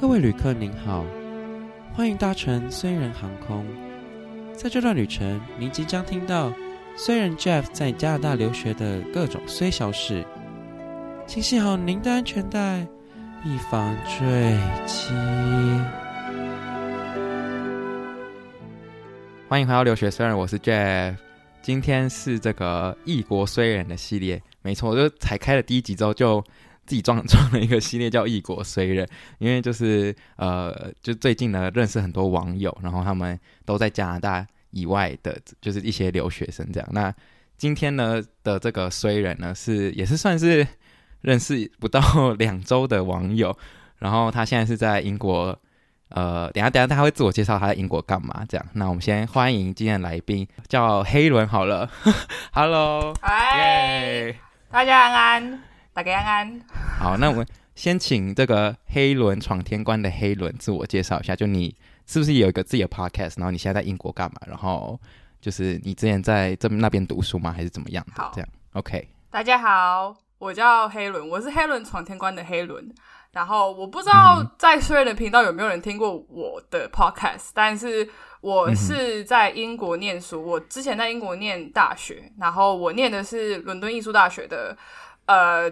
各位旅客您好，欢迎搭乘虽然航空。在这段旅程，您即将听到虽然 Jeff 在加拿大留学的各种虽小事，请系好您的安全带，以防坠机。欢迎回到留学虽然，我是 Jeff。今天是这个异国虽然的系列，没错，我就才开了第一集之后就。自己装装了一个系列叫《异国虽人》，因为就是呃，就最近呢认识很多网友，然后他们都在加拿大以外的，就是一些留学生这样。那今天呢的这个虽人呢，是也是算是认识不到两周的网友，然后他现在是在英国，呃，等下等下他会自我介绍他在英国干嘛这样。那我们先欢迎今天的来宾叫黑伦好了，Hello，嗨，大家安安。大家安安。好，那我们先请这个黑轮闯天关的黑轮自我介绍一下，就你是不是有一个自己的 podcast？然后你现在在英国干嘛？然后就是你之前在这那边读书吗？还是怎么样的？好，这样 OK。大家好，我叫黑伦，我是黑伦闯天关的黑伦。然后我不知道在虽然的频道有没有人听过我的 podcast，嗯、但是我是在英国念书，我之前在英国念大学，然后我念的是伦敦艺术大学的。呃，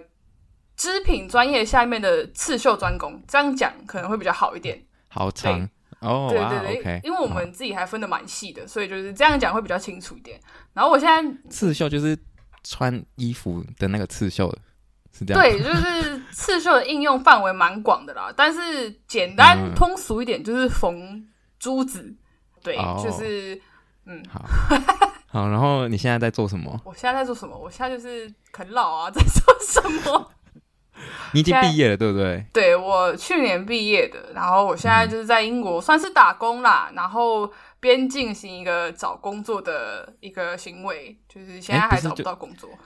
织品专业下面的刺绣专攻，这样讲可能会比较好一点。好长哦，对对对，okay, 因为我们自己还分的蛮细的，所以就是这样讲会比较清楚一点。然后我现在刺绣就是穿衣服的那个刺绣，是这样。对，就是刺绣的应用范围蛮广的啦。但是简单通俗一点，就是缝珠子。嗯、对，就是嗯，好。好，然后你现在在做什么？我现在在做什么？我现在就是啃老啊，在做什么？你已经毕业了，对不对？对，我去年毕业的，然后我现在就是在英国算是打工啦，然后边进行一个找工作的一个行为，就是现在还找不到工作。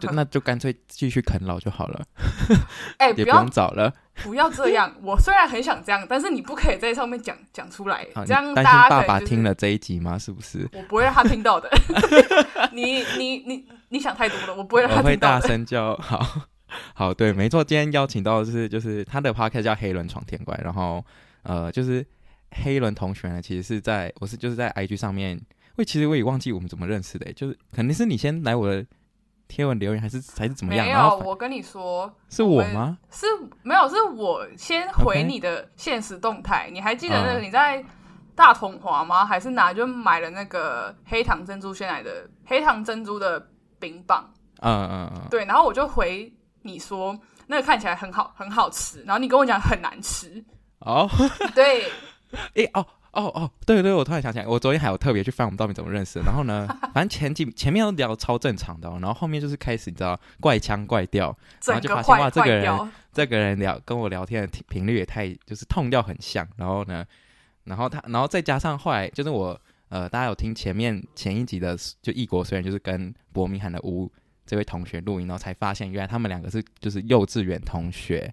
就那就干脆继续啃老就好了，哎、欸，也不用找了，不要这样。我虽然很想这样，但是你不可以在上面讲讲出来，这样大家、就是、爸爸听了这一集吗？是不是？我不会让他听到的。你你你你想太多了，我不会让他听到的。我会大声叫，好 好对，没错。今天邀请到的是就是他的 podcast 叫黑伦闯天关，然后呃，就是黑伦同学呢，其实是在我是就是在 IG 上面，喂，其实我也忘记我们怎么认识的，就是肯定是你先来我的。贴文留言还是还是怎么样？没有，我跟你说，是我吗？是没有，是我先回你的现实动态。你还记得那个你在大同华吗？还是哪就买了那个黑糖珍珠鲜奶的黑糖珍珠的冰棒？嗯嗯嗯，对。然后我就回你说，那个看起来很好，很好吃。然后你跟我讲很难吃。哦，对，诶哦。哦哦，对对，我突然想起来，我昨天还有特别去翻我们到底怎么认识的。然后呢，反正前几前面都聊超正常的，哦，然后后面就是开始你知道怪腔怪调，然后就发现哇，这个人这个人聊跟我聊天的频率也太就是痛调很像。然后呢，然后他，然后再加上后来就是我呃，大家有听前面前一集的就异国虽然就是跟伯明翰的吴这位同学录音，然后才发现原来他们两个是就是幼稚园同学。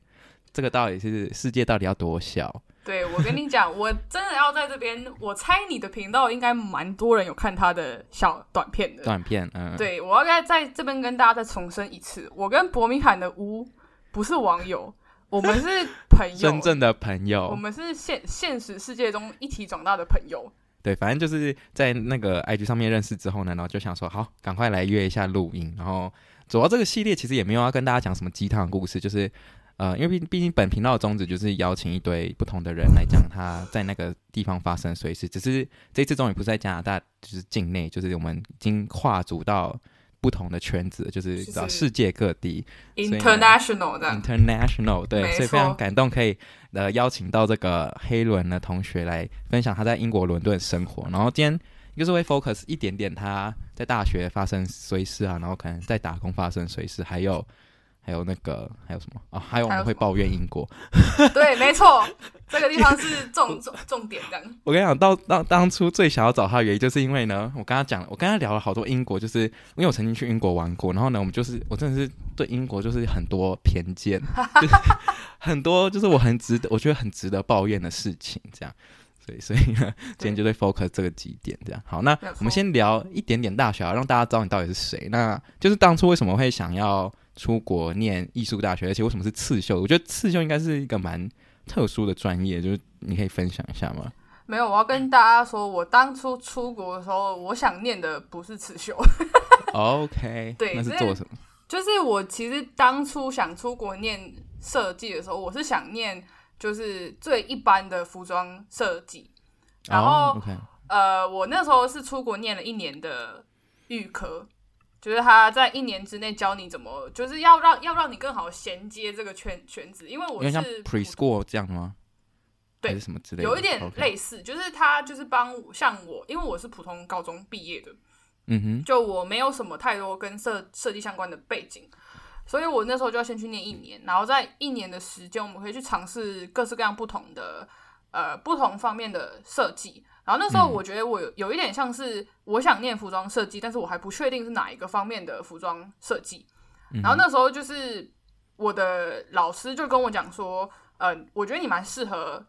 这个到底是世界到底要多小？对，我跟你讲，我真的要在这边，我猜你的频道应该蛮多人有看他的小短片的短片。嗯，对，我要在在这边跟大家再重申一次，我跟伯明翰的屋不是网友，我们是朋友，真正的朋友，我们是现现实世界中一起长大的朋友。对，反正就是在那个 IG 上面认识之后呢，然后就想说，好，赶快来约一下录音。然后主要这个系列其实也没有要跟大家讲什么鸡汤故事，就是。呃，因为毕毕竟本频道的宗旨就是邀请一堆不同的人来讲他在那个地方发生的随事，只是这次终于不是在加拿大，就是境内，就是我们已经跨足到不同的圈子，就是到世界各地，international 的，international 对，所以非常感动，可以呃邀请到这个黑伦的同学来分享他在英国伦敦生活，然后今天就是会 focus 一点点他在大学发生随事啊，然后可能在打工发生随事，还有。还有那个还有什么啊、哦？还有我们会抱怨英国，对，没错，这个地方是重重重点的。我跟你讲，到当当初最想要找他的原因，就是因为呢，我跟他讲，我跟他聊了好多英国，就是因为我曾经去英国玩过，然后呢，我们就是我真的是对英国就是很多偏见，就是、很多就是我很值得，我觉得很值得抱怨的事情，这样，所以所以呢，今天就对 focus 这个几点，这样。好，那我们先聊一点点大小，让大家知道你到底是谁。那就是当初为什么会想要。出国念艺术大学，而且为什么是刺绣？我觉得刺绣应该是一个蛮特殊的专业，就是你可以分享一下吗？没有，我要跟大家说，我当初出国的时候，我想念的不是刺绣。OK，对，那是做什么？就是我其实当初想出国念设计的时候，我是想念就是最一般的服装设计。然后、oh. 呃，我那时候是出国念了一年的预科，就是他在一年之内教你怎么，就是要让要让你更好衔接这个圈圈子。因为我是 preschool 这样吗？对，什么之类的？有一点类似.就是他就是帮像我，因为我是普通高中毕业的，嗯哼，就我没有什么太多跟设设计相关的背景，所以我那时候就要先去念一年，然后在一年的时间，我们可以去尝试各式各样不同的呃不同方面的设计。然后那时候我觉得我有有一点像是我想念服装设计，但是我还不确定是哪一个方面的服装设计。然后那时候就是我的老师就跟我讲说，嗯、呃，我觉得你蛮适合。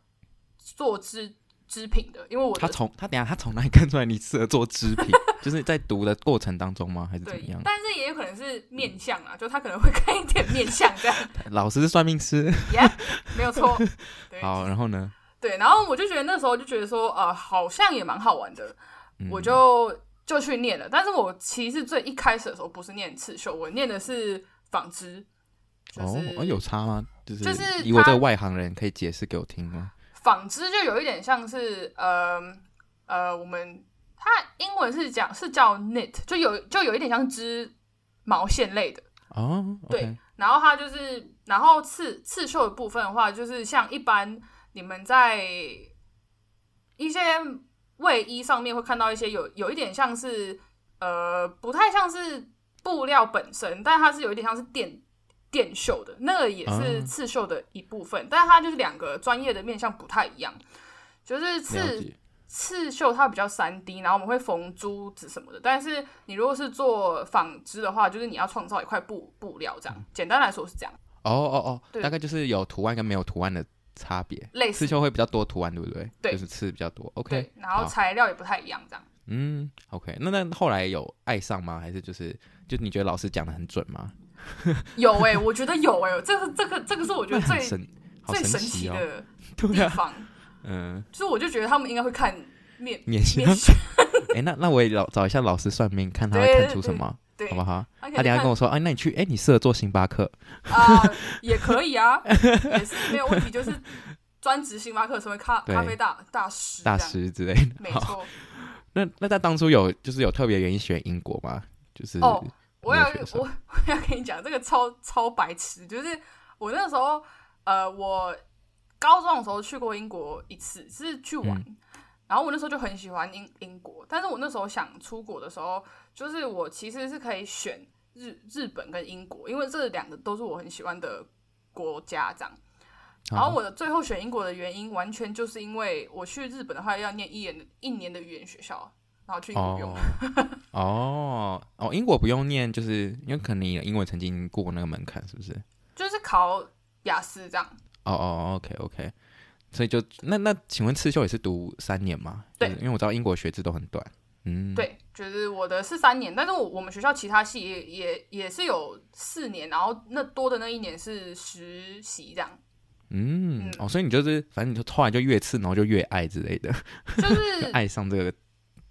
做织织品的，因为我他从他等下他从哪里看出来你适合做织品？就是在读的过程当中吗？还是怎么样？但是也有可能是面相啊，就他可能会看一点面相这样。老师是算命师，yeah, 没有错。好，然后呢？对，然后我就觉得那时候就觉得说，呃，好像也蛮好玩的，嗯、我就就去念了。但是我其实最一开始的时候不是念刺绣，我念的是纺织。就是、哦，有差吗？就是就是以我这个外行人可以解释给我听吗？纺织就有一点像是，呃呃，我们它英文是讲是叫 knit，就有就有一点像织毛线类的哦。Oh, okay. 对，然后它就是，然后刺刺绣的部分的话，就是像一般你们在一些卫衣上面会看到一些有有一点像是，呃，不太像是布料本身，但它是有一点像是电。电绣的那个也是刺绣的一部分，啊、但是它就是两个专业的面向不太一样。就是刺刺绣它比较三 D，然后我们会缝珠子什么的。但是你如果是做纺织的话，就是你要创造一块布布料，这样、嗯、简单来说是这样。哦哦哦，大概就是有图案跟没有图案的差别。类似刺绣会比较多图案，对不对？对，就是刺比较多。OK，然后材料也不太一样，这样。嗯，OK，那那后来有爱上吗？还是就是就你觉得老师讲的很准吗？有哎、欸，我觉得有哎、欸，这个这个这个是我觉得最神最神奇的 地方。嗯，所以我就觉得他们应该会看面面相。哎，那那我也找找一下老师算命，看他会看出什么，对好不好？他等下跟我说，哎，那你去，哎，你适合做星巴克啊，也可以啊，也是没有问题，就是专职星巴克成为咖咖啡大大师大师之类的，没错。那那他当初有就是有特别原因选英国吗？就是哦。我要我我要跟你讲这个超超白痴，就是我那时候，呃，我高中的时候去过英国一次，是去玩，嗯、然后我那时候就很喜欢英英国，但是我那时候想出国的时候，就是我其实是可以选日日本跟英国，因为这两个都是我很喜欢的国家，这样。然后我的最后选英国的原因，完全就是因为我去日本的话要念一年的一年的语言学校。然后去英国用哦哦，英国不用念，就是因为可能你的英文曾经过过那个门槛，是不是？就是考雅思这样。哦哦，OK OK，所以就那那，请问刺绣也是读三年吗？对，因为我知道英国学制都很短。嗯，对，就是我的是三年，但是我我们学校其他系也也也是有四年，然后那多的那一年是实习这样。嗯，嗯哦，所以你就是反正你就后来就越刺，然后就越爱之类的，就是 爱上这个。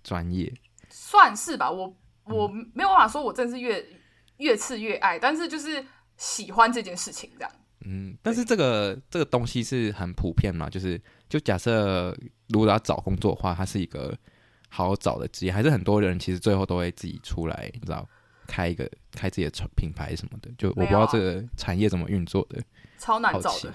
专业算是吧，我我没有办法说，我真的是越越刺越爱，但是就是喜欢这件事情这样。嗯，但是这个这个东西是很普遍嘛，就是就假设如果要找工作的话，它是一个好找的职业，还是很多人其实最后都会自己出来，你知道，开一个开自己的品牌什么的。就我不知道这个产业怎么运作的，超难找的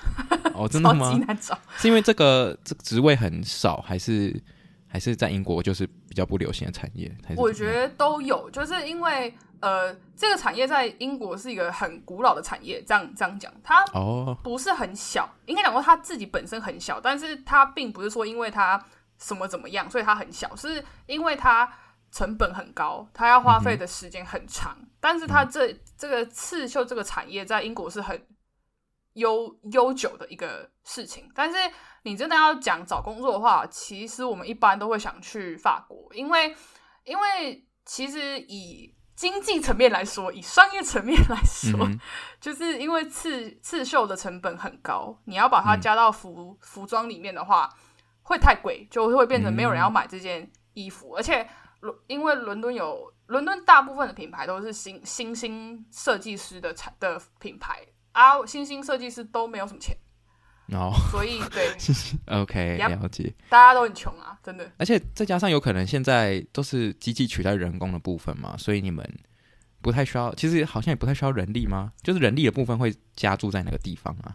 哦，真的吗？超级难找，是因为这个这个职位很少，还是？还是在英国就是比较不流行的产业，我觉得都有，就是因为呃，这个产业在英国是一个很古老的产业，这样这样讲，它哦。不是很小，哦、应该讲说它自己本身很小，但是它并不是说因为它什么怎么样，所以它很小，是因为它成本很高，它要花费的时间很长，但是它这这个刺绣这个产业在英国是很悠悠久的一个事情，但是。你真的要讲找工作的话，其实我们一般都会想去法国，因为因为其实以经济层面来说，以商业层面来说，嗯、就是因为刺刺绣的成本很高，你要把它加到服、嗯、服装里面的话，会太贵，就会变成没有人要买这件衣服。嗯、而且，因为伦敦有伦敦大部分的品牌都是新新兴设计师的产的品牌啊，新兴设计师都没有什么钱。哦，所以对，OK，了解。大家都很穷啊，真的。而且再加上有可能现在都是机器取代人工的部分嘛，所以你们不太需要，其实好像也不太需要人力吗？就是人力的部分会加注在哪个地方啊。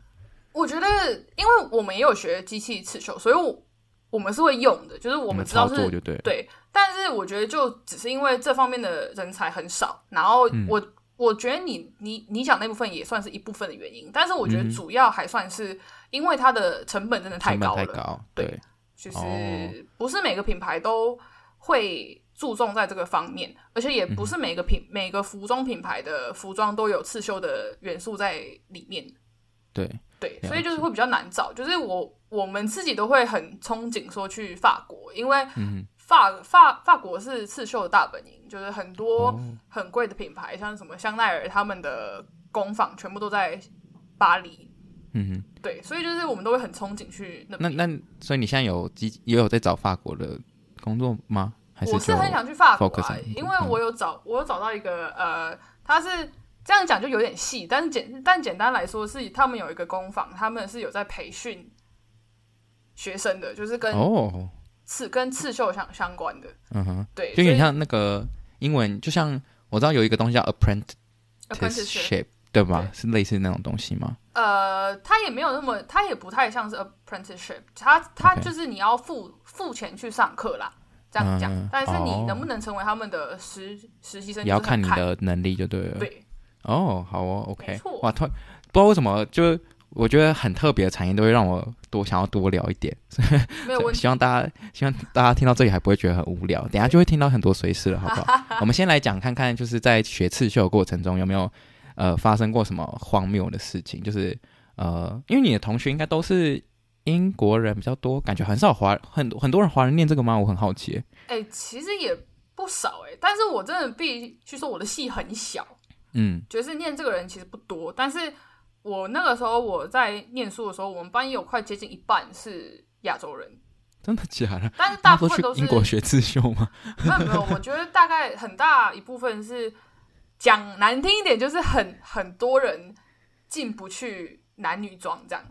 我觉得，因为我们也有学机器刺绣，所以我我们是会用的，就是我们知道是就对。对，但是我觉得就只是因为这方面的人才很少，然后我。嗯我觉得你你你讲那部分也算是一部分的原因，但是我觉得主要还算是因为它的成本真的太高了。太高，对，对就是不是每个品牌都会注重在这个方面，而且也不是每个品、嗯、每个服装品牌的服装都有刺绣的元素在里面。对对，所以就是会比较难找。就是我我们自己都会很憧憬说去法国，因为嗯。法法法国是刺绣的大本营，就是很多很贵的品牌，哦、像什么香奈儿，他们的工坊全部都在巴黎。嗯哼，对，所以就是我们都会很憧憬去那。那那所以你现在有机也有在找法国的工作吗？还是我是很想去法国、啊，因为我有找我有找到一个呃，他是这样讲就有点细，但是简但简单来说是他们有一个工坊，他们是有在培训学生的，就是跟哦。刺跟刺绣相相关的，嗯哼，对，就有点像那个英文，就像我知道有一个东西叫 apprenticeship，对吧？对是类似那种东西吗？呃，它也没有那么，它也不太像是 apprenticeship，它它就是你要付付钱去上课啦，这样讲。嗯、但是你能不能成为他们的实实习生，也要看你的能力就对了。对，哦，好哦，OK，哇，突然不知道为什么就。我觉得很特别的产业都会让我多想要多聊一点，没有。希望大家希望大家听到这里还不会觉得很无聊，等下就会听到很多随事了，好不好？我们先来讲看看，就是在学刺绣的过程中有没有呃发生过什么荒谬的事情？就是呃，因为你的同学应该都是英国人比较多，感觉很少华很很多人华人念这个吗？我很好奇。哎、欸，其实也不少哎、欸，但是我真的必须说我的戏很小，嗯，就是念这个人其实不多，但是。我那个时候我在念书的时候，我们班也有快接近一半是亚洲人，真的假的？但是大部分都是英国学刺绣吗？没有没有，我觉得大概很大一部分是讲难听一点，就是很很多人进不去男女装这样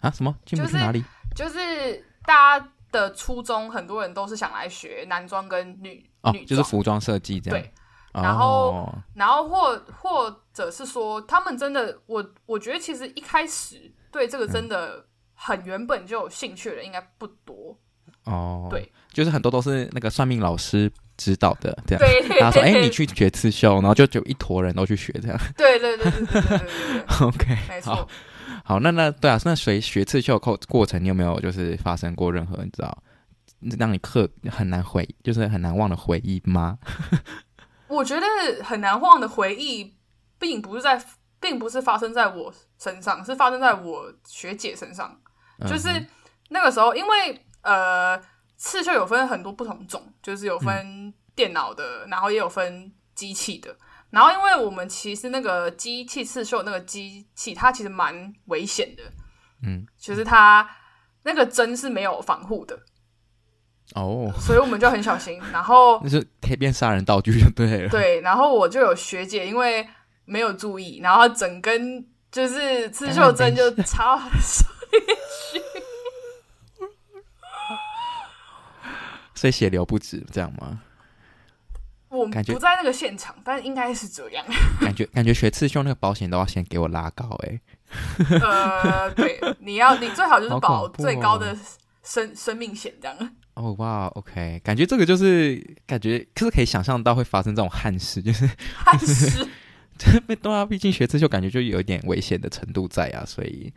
啊？什么进不去哪里？就是、就是大家的初衷，很多人都是想来学男装跟女哦，女就是服装设计这样。对。然后，oh. 然后或或者是说，他们真的，我我觉得其实一开始对这个真的很原本就有兴趣的人应该不多哦。Oh. 对，就是很多都是那个算命老师指导的这样。对，他说：“哎，你去学刺绣，然后就就一坨人都去学这样。”对对对对对对对，对。OK，没错。好，好，那那对啊，那学学刺绣过过程，你有没有就是发生过任何你知道让你刻很难回，就是很难忘的回忆吗？我觉得很难忘的回忆，并不是在，并不是发生在我身上，是发生在我学姐身上。就是那个时候，因为呃，刺绣有分很多不同种，就是有分电脑的，然后也有分机器的。然后，因为我们其实那个机器刺绣那个机器，它其实蛮危险的。嗯，就是它那个针是没有防护的。哦，oh. 所以我们就很小心，然后 那是可以变杀人道具就对了。对，然后我就有学姐，因为没有注意，然后整根就是刺绣针就插到手里去，所以血流不止，这样吗？我们不在那个现场，但应该是这样。感觉感觉学刺绣那个保险都要先给我拉高哎、欸。呃，对，你要你最好就是保最高的生生命险这样。哦哇，OK，感觉这个就是感觉，可是可以想象到会发生这种憾事，就是 憾事，被对啊，毕竟学刺绣感觉就有一点危险的程度在啊，所以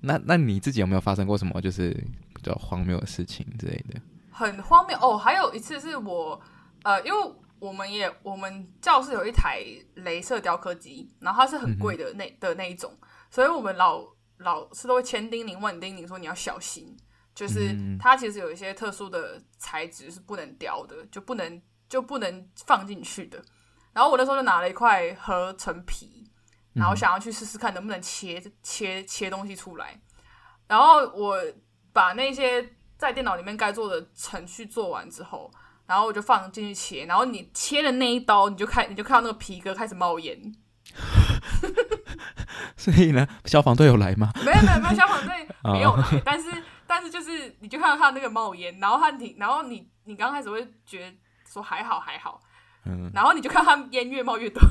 那那你自己有没有发生过什么就是比较荒谬的事情之类的？很荒谬哦，还有一次是我呃，因为我们也我们教室有一台镭射雕刻机，然后它是很贵的那、嗯、的那一种，所以我们老老师都会千叮咛万叮咛说你要小心。就是它其实有一些特殊的材质是不能雕的，就不能就不能放进去的。然后我那时候就拿了一块合成皮，然后想要去试试看能不能切切切东西出来。然后我把那些在电脑里面该做的程序做完之后，然后我就放进去切。然后你切的那一刀，你就看你就看到那个皮革开始冒烟。所以呢，消防队有来吗？没有没有没有，消防队 没有来。但是但是就是，你就看到他那个冒烟，然后他你然后你你刚开始会觉得说还好还好，嗯，然后你就看他烟越冒越多。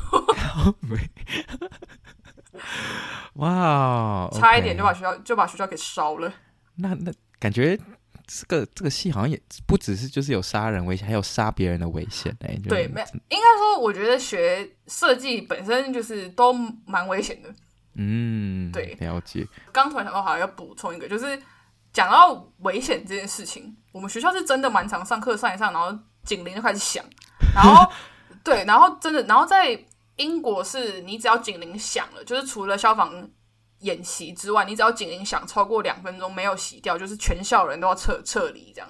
哇，差一点就把学校就把学校给烧了。那那感觉这个这个戏好像也不只是就是有杀人危险，还有杀别人的危险哎。对，没应该说，我觉得学设计本身就是都蛮危险的。嗯，对，了解。刚突然想到，好像要补充一个，就是讲到危险这件事情，我们学校是真的蛮常上课上一上，然后警铃就开始响，然后 对，然后真的，然后在英国是你只要警铃响了，就是除了消防演习之外，你只要警铃响超过两分钟没有洗掉，就是全校人都要撤撤离这样。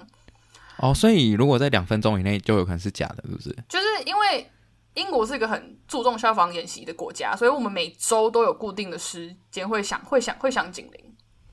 哦，所以如果在两分钟以内，就有可能是假的，是不是？就是因为。英国是一个很注重消防演习的国家，所以我们每周都有固定的时间会响、会响、会响警铃。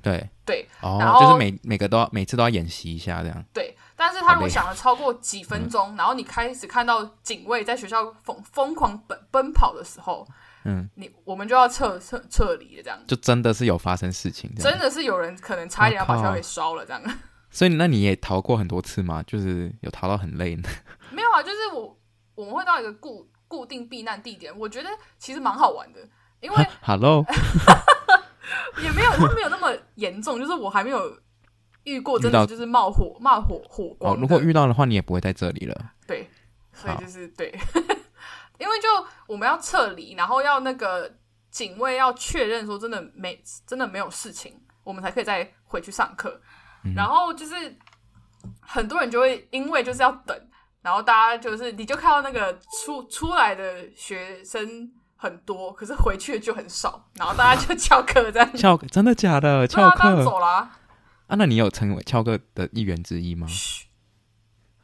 对对，哦，然后就是每每个都要每次都要演习一下这样。对，但是他如果想了超过几分钟，嗯，然后你开始看到警卫在学校疯疯狂奔奔跑的时候，嗯，你我们就要撤撤撤离了，这样就真的是有发生事情，真的是有人可能差一点要把学校给烧了这样。所以那你也逃过很多次吗？就是有逃到很累呢？没有啊，就是我我们会到一个固。固定避难地点，我觉得其实蛮好玩的，因为 Hello 也没有，它没有那么严重，就是我还没有遇过真的就是冒火冒火火光。哦，如果遇到的话，你也不会在这里了。对，所以就是对，因为就我们要撤离，然后要那个警卫要确认说真的没真的没有事情，我们才可以再回去上课。嗯。然后就是很多人就会因为就是要等。然后大家就是，你就看到那个出出来的学生很多，可是回去的就很少。然后大家就翘课这样。翘课真的假的？翘课走了啊，啊？那你有成为翘课的一员之一吗？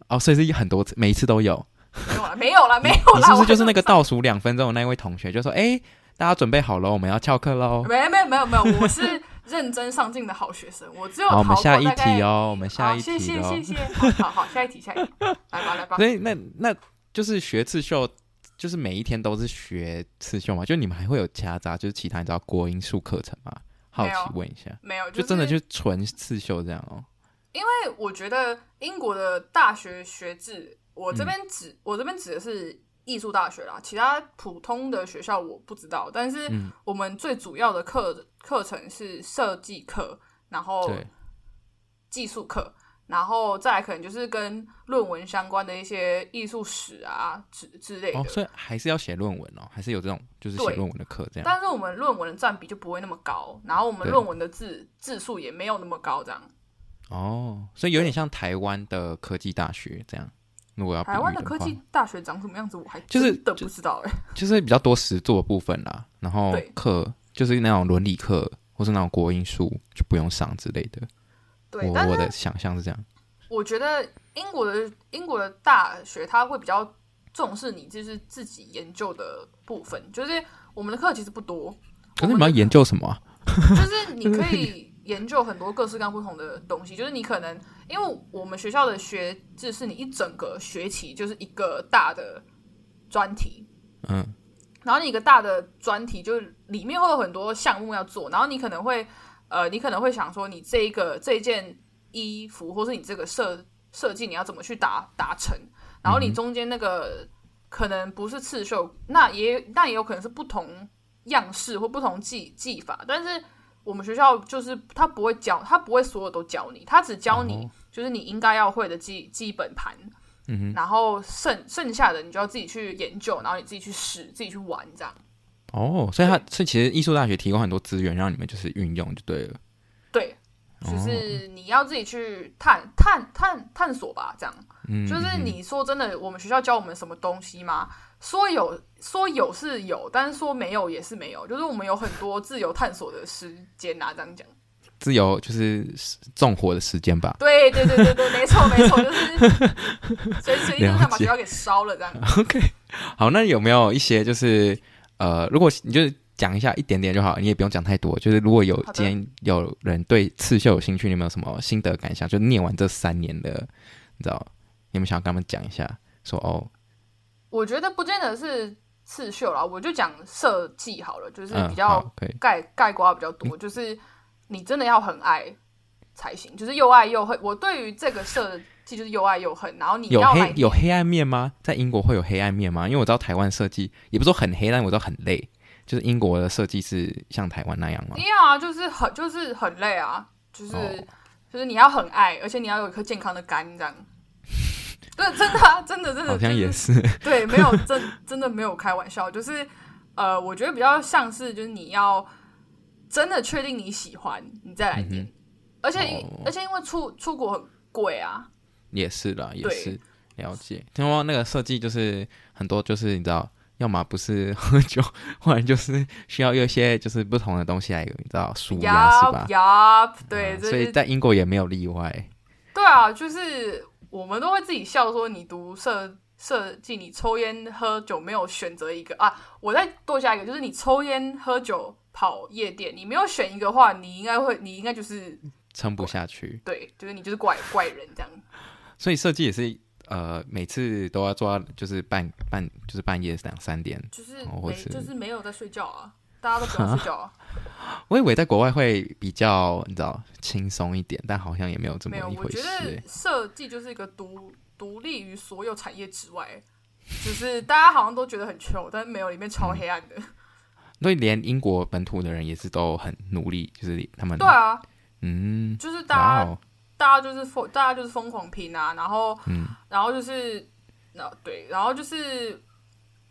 哦，所以是很多次，每一次都有。没有了，没有了，没有了。你是不是就是那个倒数两分钟的那位同学？就说：“哎，大家准备好了，我们要翘课喽。”没，没有，没有，没有，我是。认真上进的好学生，我只有。好，我们下一题哦，我们下一题哦。谢谢谢谢，好好，下一题下一题，来吧来吧。所以那那就是学刺绣，就是每一天都是学刺绣嘛？就你们还会有夹杂，就是其他你知道国英数课程吗？好奇问一下，没有，就真的就纯刺绣这样哦。因为我觉得英国的大学学制，我这边指、嗯、我这边指的是。艺术大学啦，其他普通的学校我不知道，但是我们最主要的课课程是设计课，然后技术课，然后再来可能就是跟论文相关的一些艺术史啊之之类的。哦，所以还是要写论文哦，还是有这种就是写论文的课这样。但是我们论文的占比就不会那么高，然后我们论文的字字数也没有那么高，这样。哦，所以有点像台湾的科技大学这样。如果要台湾的科技大学长什么样子，我还真的不知道哎、就是，就是比较多实作的部分啦，然后课就是那种伦理课或是那种国英数就不用上之类的。对，我我的想象是这样。我觉得英国的英国的大学它会比较重视你就是自己研究的部分，就是我们的课其实不多。可是你们要研究什么啊？就是你可以。研究很多各式各样不同的东西，就是你可能因为我们学校的学制是你一整个学期就是一个大的专题，嗯，然后你一个大的专题就是里面会有很多项目要做，然后你可能会呃，你可能会想说，你这一个这一件衣服，或是你这个设设计，你要怎么去达达成？然后你中间那个可能不是刺绣，那也那也有可能是不同样式或不同技技法，但是。我们学校就是他不会教，他不会所有都教你，他只教你就是你应该要会的基基本盘，嗯哼，然后剩剩下的你就要自己去研究，然后你自己去试，自己去玩这样。哦，所以他所以其实艺术大学提供很多资源让你们就是运用就对了。对，就是你要自己去探探探探索吧，这样。嗯，就是你说真的，我们学校教我们什么东西吗？说有说有是有，但是说没有也是没有，就是我们有很多自由探索的时间啊，这样讲。自由就是纵火的时间吧。对对对对对，没错没错，就是 随随意就想把学校给烧了这样。OK，好，那有没有一些就是呃，如果你就是讲一下一点点就好，你也不用讲太多。就是如果有今天有人对刺绣有兴趣，你有没有什么心得感想？就念完这三年的，你知道，你们想要跟他们讲一下？说哦，我觉得不见得是。刺绣啦，我就讲设计好了，就是比较概概括比较多，嗯，就是你真的要很爱才行，就是又爱又恨。我对于这个设计就是又爱又恨，然后你要有黑有黑暗面吗？在英国会有黑暗面吗？因为我知道台湾设计也不是说很黑，但我知道很累。就是英国的设计是像台湾那样吗？一样啊，就是很就是很累啊，就是、哦、就是你要很爱，而且你要有一颗健康的肝这样。对，真的、啊，真的，真的，好像也是。就是、对，没有真真的没有开玩笑，就是呃，我觉得比较像是，就是你要真的确定你喜欢，你再来念。嗯、而且、哦、而且因为出出国很贵啊，也是啦，也是了解。听说那个设计就是很多，就是你知道，要么不是喝酒，或者就是需要有一些就是不同的东西来，你知道，舒压是吧？呀，对、嗯，所以在英国也没有例外。对啊，就是。我们都会自己笑说，你读设设计，你抽烟喝酒没有选择一个啊。我再多加一个，就是你抽烟喝酒跑夜店，你没有选一个的话，你应该会，你应该就是撑不下去。对，就是你就是怪怪人这样。所以设计也是呃，每次都要做到就是半半就是半夜两三点，就是没是就是没有在睡觉啊，大家都不要睡觉啊。我以为在国外会比较你知道轻松一点，但好像也没有这么一回事。我觉得设计就是一个独独立于所有产业之外，就是大家好像都觉得很穷，但是没有里面超黑暗的。所以连英国本土的人也是都很努力，就是他们对啊，嗯，就是大家大家就是疯，大家就是疯狂拼啊，然后嗯，然后就是那对，然后就是。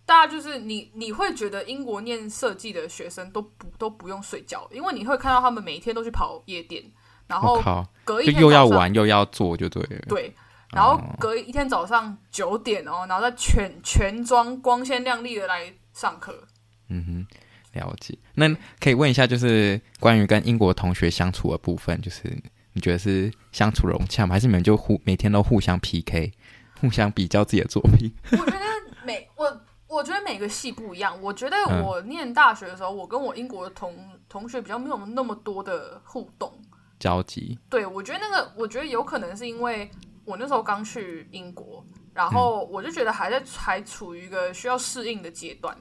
大家就是你，你会觉得英国念设计的学生都不都不用睡觉，因为你会看到他们每一天都去跑夜店，然后隔一天又要玩又要做，就对了。对，然后隔一天早上九点哦，然后再全全妆光鲜亮丽的来上课。嗯哼，了解。那可以问一下，就是关于跟英国同学相处的部分，就是你觉得是相处融洽吗？还是你们就互每天都互相 PK，互相比较自己的作品？我觉得每我。我觉得每个系不一样。我觉得我念大学的时候，嗯、我跟我英国的同同学比较没有那么多的互动交集。对，我觉得那个，我觉得有可能是因为我那时候刚去英国，然后我就觉得还在还处于一个需要适应的阶段。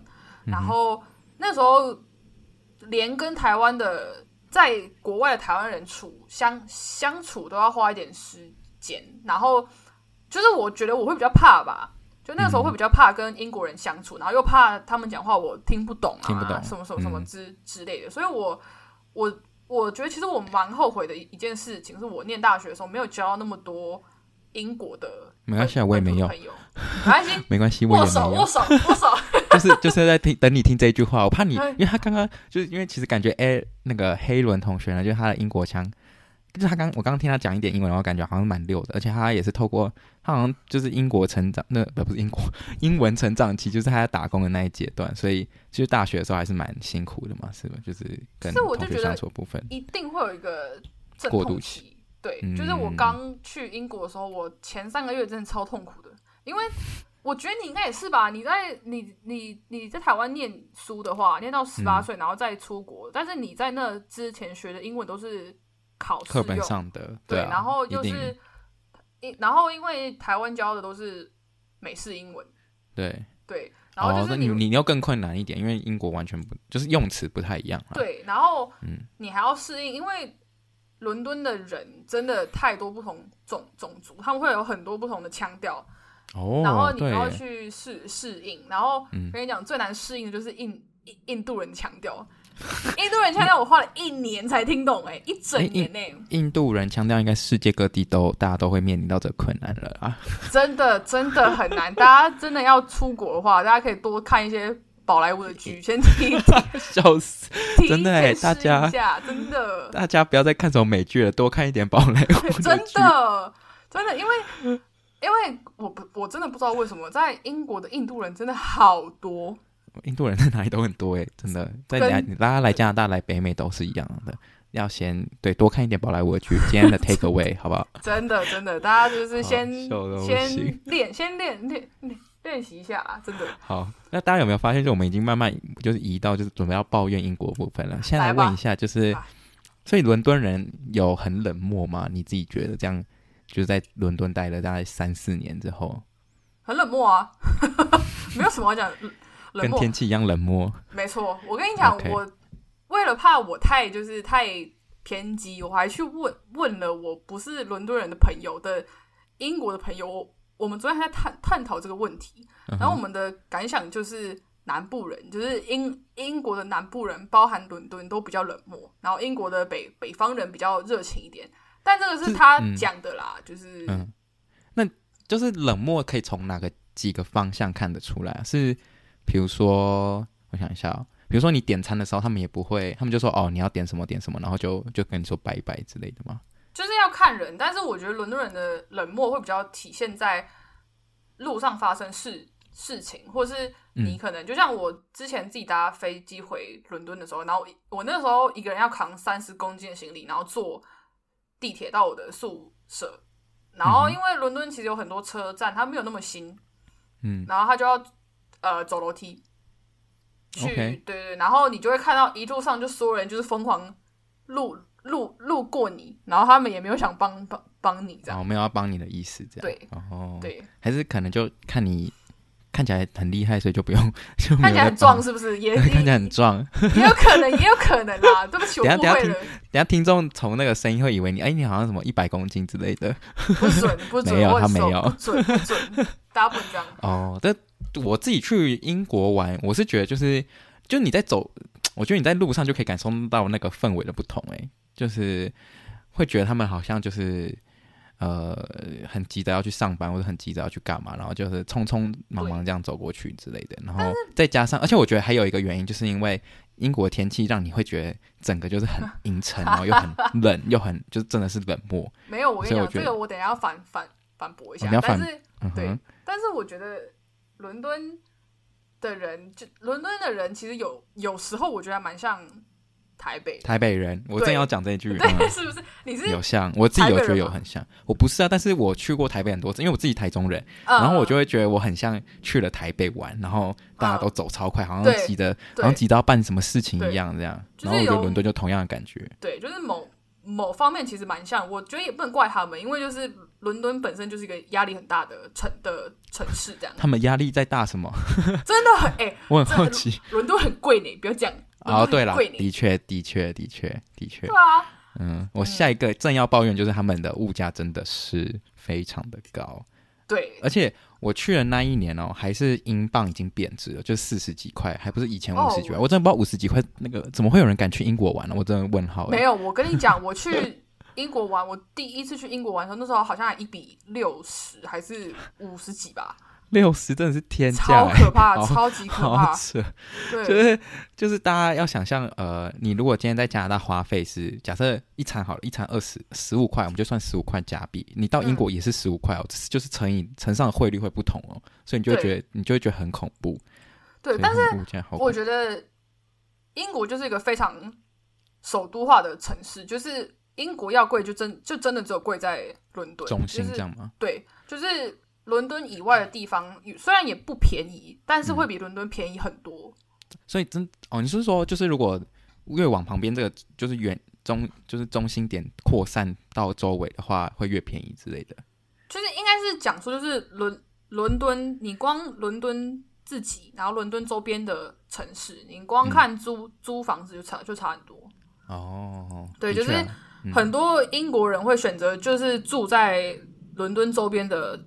嗯、然后那时候连跟台湾的在国外的台湾人处相相处都要花一点时间。然后就是我觉得我会比较怕吧。就那个时候会比较怕跟英国人相处，然后又怕他们讲话我听不懂啊，听不懂什么什么什么之、之类的，所以我我我觉得其实我蛮后悔的一一件事情，是我念大学的时候没有交那么多英国的没关系啊，我也没有没关系，没关系，握手握手握手，就是就是在听等你听这句话，我怕你，因为他刚刚就是因为其实感觉哎那个黑伦同学呢，就是他的英国腔。就是他刚，我刚刚听他讲一点英文，然后感觉好像蛮溜的，而且他也是透过他好像就是英国成长，那不不是英国英文成长期，就是他在打工的那一阶段，所以其实大学的时候还是蛮辛苦的嘛，是吧？就是跟同学相处的部分，一定会有一个过渡期。对，嗯、就是我刚去英国的时候，我前三个月真的超痛苦的，因为我觉得你应该也是吧？你在你你你在台湾念书的话，念到十八岁，然后再出国，嗯、但是你在那之前学的英文都是。考试课本上的对，然后就是，然后因为台湾教的都是美式英文，对对，然后就是你、哦、你，你要更困难一点，因为英国完全不就是用词不太一样，对，然后嗯，你还要适应，因为伦敦的人真的太多不同种种族，他们会有很多不同的腔调，哦，然后你要去适适应，然后跟你讲、嗯、最难适应的就是印印印度人腔调。印度人腔调我花了一年才听懂，欸，哎，一整年呢，欸。印度人腔调应该世界各地都大家都会面临到这个困难了啊！真的真的很难，大家真的要出国的话，大家可以多看一些宝莱坞的剧，先听一听。笑死！真的哎，大家真的，大家不要再看什么美剧了，多看一点宝莱坞。真的真的，因为因为我不我真的不知道为什么在英国的印度人真的好多。印度人在哪里都很多哎，真的，在你拉来加拿大、来北美都是一样的。要先对多看一点宝莱坞的剧。今天的 take away 好不好？真的真的，大家就是先先练，先练练练练习一下啊！真的。好，那大家有没有发现，就我们已经慢慢就是移到就是准备要抱怨英国部分了？先来问一下，就是所以伦敦人有很冷漠吗？你自己觉得这样？就是在伦敦待了大概三四年之后，很冷漠啊，没有什么要讲，跟天气一样冷漠。没错，我跟你 讲.我为了怕我太就是太偏激，我还去问问了我不是伦敦人的朋友的英国的朋友，我们昨天还在探探讨这个问题，然后我们的感想就是南部人，就是英英国的南部人，包含伦敦都比较冷漠，然后英国的北北方人比较热情一点。但这个是他讲的啦，是就是，嗯，那就是冷漠可以从哪个几个方向看得出来？是，比如说，我想一下哦，比如说你点餐的时候，他们也不会，他们就说哦，你要点什么点什么，然后就就跟你说拜拜之类的吗？就是要看人，但是我觉得伦敦人的冷漠会比较体现在路上发生事事情，或是你可能、嗯、就像我之前自己搭飞机回伦敦的时候，然后我那时候一个人要扛三十公斤的行李，然后坐。地铁到我的宿舍，然后因为伦敦其实有很多车站，它没有那么新，嗯，然后他就要呃走楼梯去.对对，然后你就会看到一路上就所有人就是疯狂路路路过你，然后他们也没有想帮帮帮你这样，哦，没有要帮你的意思这样，对，哦，对，还是可能就看你。看起来很厉害，所以就不用。就看起来很壮，是不是？也 看起来很壮，也有可能，也有可能啦。对不起，我误会了。等下听，等下听众从那个声音会以为你，哎，你好像什么一百公斤之类的。不准，不准，没有，他没有，不准，不准，大家不这样。哦，但我自己去英国玩，我是觉得就是，就你在走，我觉得你在路上就可以感受到那个氛围的不同，哎，就是会觉得他们好像就是。呃，很急着要去上班，或者很急着要去干嘛，然后就是匆匆忙忙这样走过去之类的。然后再加上，而且我觉得还有一个原因，就是因为英国的天气让你会觉得整个就是很阴沉，然后又很冷，又很就是真的是冷漠。没有，我跟你讲，这个我等一下要反反反驳一下。哦、但是，对，但是我觉得伦敦的人，就伦敦的人，其实有有时候我觉得还蛮像。台北台北人，我正要讲这一句，对，是不是？你是有像，我自己有觉得有很像。我不是啊，但是我去过台北很多次，因为我自己台中人，然后我就会觉得我很像去了台北玩，然后大家都走超快，好像急的，好像急到要办什么事情一样，这样。然后我觉得伦敦就同样的感觉，对，就是某某方面其实蛮像。我觉得也不能怪他们，因为就是伦敦本身就是一个压力很大的城的城市，这样。他们压力在大什么？真的很哎，我很好奇，伦敦很贵呢，不要讲。哦，对了，的确，的确，的确，的确，对啊，嗯，我下一个正要抱怨就是他们的物价真的是非常的高，对，而且我去的那一年哦，还是英镑已经贬值了，就四十几块，还不是以前五十几块，我真的不知道五十几块那个怎么会有人敢去英国玩呢？我真的问号。没有，我跟你讲，我去英国玩，我第一次去英国玩的时候，那时候好像还一比六十还是五十几吧。六十真的是天价，超可怕，超级可怕。对，就是就是大家要想象，呃，你如果今天在加拿大花费是假设一餐好了，一餐二十十五块，我们就算十五块加币，你到英国也是十五块哦，就是乘以乘上的汇率会不同哦，所以你就会觉得你就会觉得很恐怖。对，但是我觉得英国就是一个非常首都化的城市，就是英国要贵就真就真的只有贵在伦敦中心这样吗？对，就是。伦敦以外的地方虽然也不便宜，但是会比伦敦便宜很多。嗯、所以真哦，你是说就是如果越往旁边这个就是远中就是中心点扩散到周围的话，会越便宜之类的？就是应该是讲说，就是伦伦敦，你光伦敦自己，然后伦敦周边的城市，你光看租、嗯、租房子就差就差很多。哦，对，就是很多英国人会选择就是住在伦敦周边的。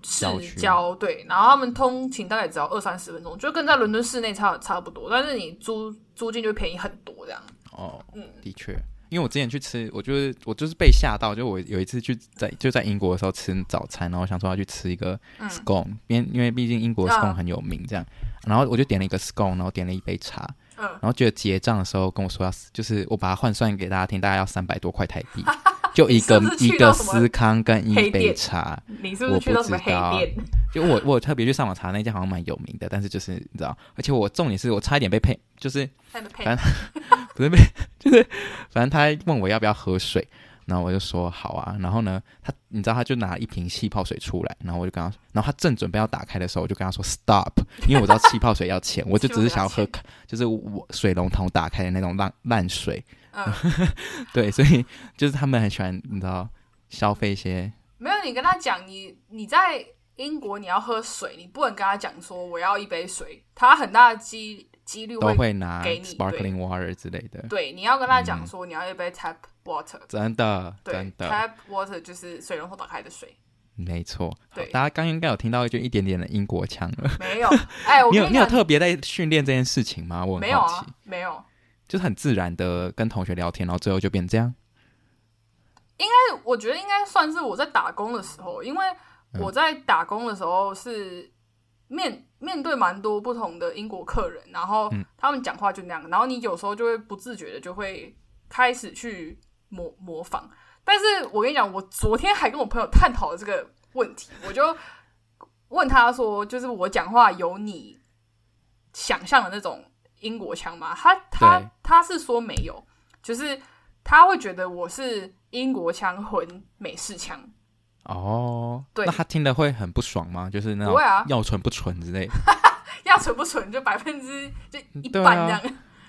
市郊对，然后他们通勤大概只要二三十分钟，就跟在伦敦市内差差不多，但是你租租金就便宜很多这样。哦，嗯，的确，因为我之前去吃，我就是我就是被吓到，就我有一次去在就在英国的时候吃早餐，然后想说要去吃一个 scone，因为、嗯、因为毕竟英国 scone 很有名这样，然后我就点了一个 scone，然后点了一杯茶，嗯，然后觉得结账的时候跟我说要就是我把它换算给大家听，大概要三百多块台币。就一个一个司康跟一杯茶，你是不是去到什么黑店？就我我特别去上网查那家好像蛮有名的，但是就是你知道，而且我重点是我差一点被配，就是反正 不是被，就是反正他问我要不要喝水，然后我就说好啊。然后呢，他你知道他就拿一瓶气泡水出来，然后我就跟他，然后他正准备要打开的时候，我就跟他说 stop，因为我知道气泡水要钱，我就只是想要喝，就是我水龙头打开的那种烂烂水。嗯，对，所以就是他们很喜欢你知道消费一些。没有，你跟他讲，你你在英国你要喝水，你不能跟他讲说我要一杯水，他很大的机几率会都会拿给你 sparkling water 之类的。对，你要跟他讲说你要一杯 tap water，嗯、真的，真的。tap water 就是水龙头打开的水。没错，对，大家刚应该有听到就一点点的英国腔了。没有，哎，我你有你有特别在训练这件事情吗？我没有啊，没有，就是很自然的跟同学聊天，然后最后就变这样。应该，我觉得应该算是我在打工的时候，因为我在打工的时候是面、嗯、面对蛮多不同的英国客人，然后他们讲话就那样，然后你有时候就会不自觉的就会开始去模模仿。但是我跟你讲，我昨天还跟我朋友探讨了这个问题，我就问他说，就是我讲话有你想象的那种英国腔吗？他他他是说没有，就是他会觉得我是。英国腔混美式腔，哦，对，那他听的会很不爽吗？就是那种要纯不纯之类的，要纯不纯就百分之就一半这样，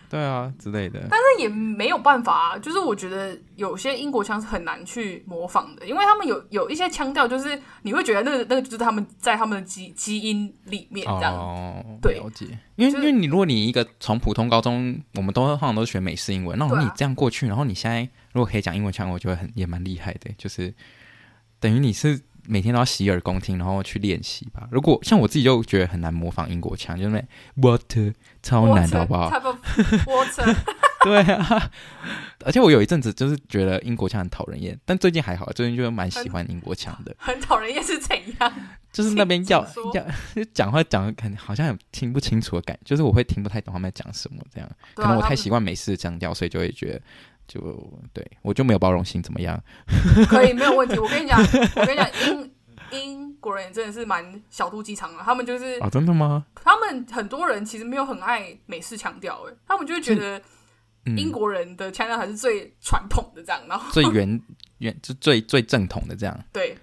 对啊，之类的。但是也没有办法啊，就是我觉得有些英国腔是很难去模仿的，因为他们有有一些腔调，就是你会觉得那个那个就是他们在他们的基基因里面这样。哦，对，了解。因为、就是、因为你如果你一个从普通高中，我们都好像都是学美式英文，那你这样过去，然后你现在。如果可以讲英文腔，我觉得很也蛮厉害的，就是等于你是每天都要洗耳恭听，然后去练习吧。如果像我自己就觉得很难模仿英国腔，就是 water 超难的，好不好？water，对啊。而且我有一阵子就是觉得英国腔很讨人厌，但最近还好，最近就蛮喜欢英国腔的。很讨人厌是怎样？就是那边要要 讲话讲的，很好像有听不清楚的感觉，就是我会听不太懂他们在讲什么，这样。可能我太习惯美式的腔调，所以就会觉得。就对我就没有包容性，怎么样？可以，没有问题。我跟你讲，我跟你讲，英英国人真的是蛮小肚鸡肠的。他们就是啊，真的吗？他们很多人其实没有很爱美式腔调，哎，他们就会觉得英国人的腔调还是最传统的这样，然后最原原就最最正统的这样。对，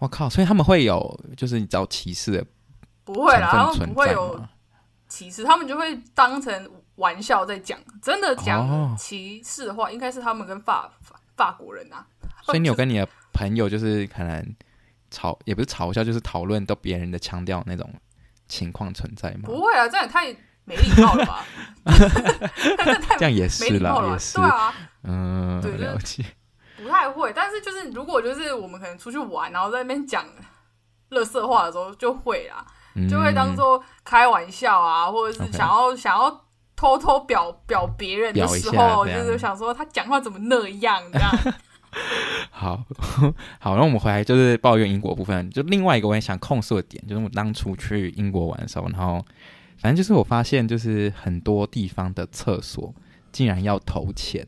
我靠，所以他们会有就是你知道歧视的，不会啦，他们不会有歧视，他们就会当成。玩笑在讲，真的讲歧视的话，哦、应该是他们跟法法法国人啊。所以你有跟你的朋友，就是可能嘲，也不是嘲笑，就是讨论到别人的腔调那种情况存在吗？不会啊，这样也太没礼貌了吧？这样也是啦，也是对啊，嗯，对，了解。不太会，但是就是如果就是我们可能出去玩，然后在那边讲乐色话的时候，就会啦，嗯、就会当做开玩笑啊，或者是想要.想要。偷偷表表别人的时候，就是想说他讲话怎么那样这样。好 好，那我们回来就是抱怨英国部分。就另外一个我也想控诉的点，就是我当初去英国玩的时候，然后反正就是我发现，就是很多地方的厕所竟然要投钱。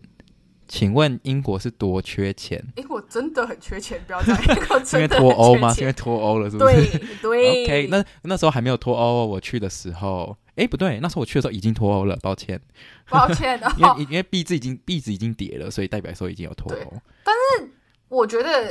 请问英国是多缺钱？英国真的很缺钱，不要在英国真的因为脱欧吗？因为脱欧了，是不是？对 对。OK，那那时候还没有脱欧，我去的时候。哎，不对，那时候我去的时候已经脱欧了，抱歉，抱歉，因为因为币值已经币值已经跌了，所以代表说已经有脱欧。但是我觉得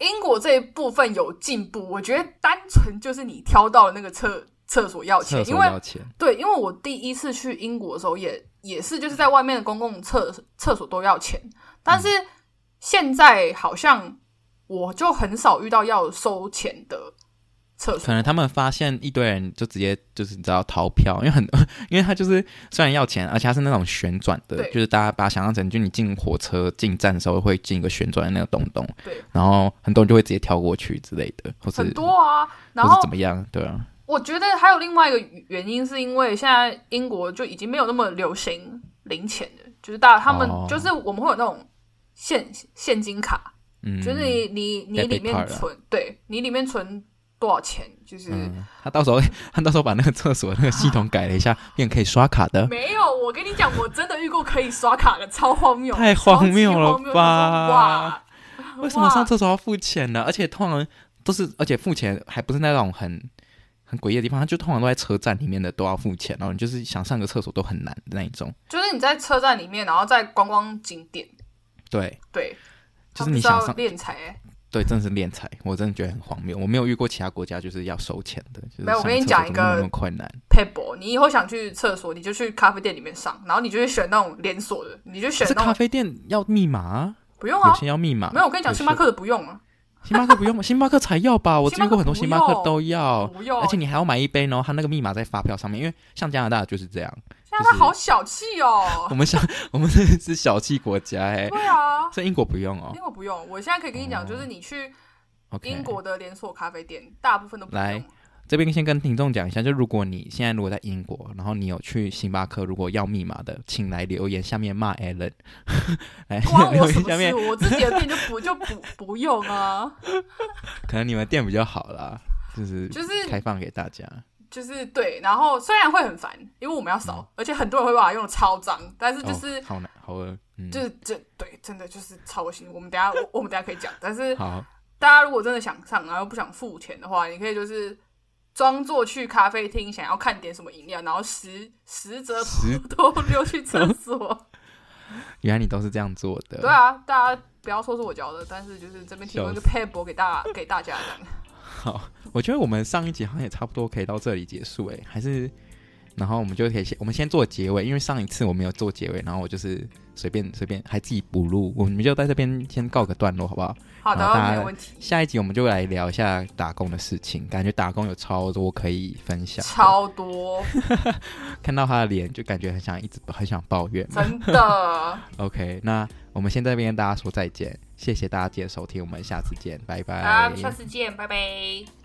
英国这一部分有进步，我觉得单纯就是你挑到了那个厕厕所要钱，厕所要钱，因为对，因为我第一次去英国的时候也也是就是在外面的公共厕厕所都要钱，但是现在好像我就很少遇到要收钱的。可能他们发现一堆人就直接就是你知道逃票，因为很 因为他就是虽然要钱，而且他是那种旋转的，就是大家把它想象成就你进火车进站的时候会进一个旋转的那个洞洞，对，然后很多人就会直接跳过去之类的，或是很多啊，然后怎么样？对啊，我觉得还有另外一个原因是因为现在英国就已经没有那么流行零钱的，就是大他们就是我们会有那种现现金卡，嗯，就是你你你里面存，对你里面存。多少钱？就是、嗯、他到时候 他到时候把那个厕所那个系统改了一下，变可以刷卡的。没有，我跟你讲，我真的遇过可以刷卡的，超荒谬，太荒谬了吧？哇！为什么上厕所要付钱呢？而且通常都是，而且付钱还不是那种很很诡异的地方，他就通常都在车站里面的都要付钱，然后你就是想上个厕所都很难的那一种。就是你在车站里面，然后在观光景点，对对，就是你想上敛财哎。对，真的是敛财，我真的觉得很荒谬。我没有遇过其他国家就是要收钱的。就是、没有，我跟你讲一个困难。paper，你以后想去厕所，你就去咖啡店里面上，然后你就去选那种连锁的，你就选。是咖啡店要密码？不用啊，有些要密码。没有，我跟你讲，星巴克的不用啊。星巴克不用，星巴克才要吧？我见过很多星巴克都要，不用。而且你还要买一杯，然后他那个密码在发票上面，因为像加拿大就是这样。加拿大好小气哦！我们想，我们是是小气国家哎。对啊，所以英国不用哦。英国不用，我现在可以跟你讲，就是你去。英国的连锁咖啡店，okay. 大部分都不来这边先跟听众讲一下，就如果你现在如果在英国，然后你有去星巴克，如果要密码的，请来留言下面骂 Allen。来留言下面，我自己的店就不就不不用啊。可能你们店比较好啦，就是就是开放给大家，就是对。然后虽然会很烦，因为我们要扫、嗯，而且很多人会把它用的超脏，但是就是、哦、好难好恶、嗯，就是这对，真的就是超恶心。我们等下 我，我们等下可以讲，但是好。大家如果真的想上，然后不想付钱的话，你可以就是装作去咖啡厅想要看点什么饮料，然后实实则偷偷溜去厕所。原来你都是这样做的。对啊，大家不要说是我教的，但是就是这边提供一个 paper 给大家给大家这样。好，我觉得我们上一集好像也差不多可以到这里结束诶，还是。然后我们就可以先，我们先做结尾，因为上一次我没有做结尾，然后我就是随便随便还自己补录，我们就在这边先告个段落，好不好？好的，没有问题。下一集我们就来聊一下打工的事情，感觉打工有超多可以分享，超多。看到他的脸就感觉很想一直很想抱怨，真的。OK，那我们先在这边跟大家说再见，谢谢大家今天收听，我们下次见，拜拜。好，下次见，拜拜。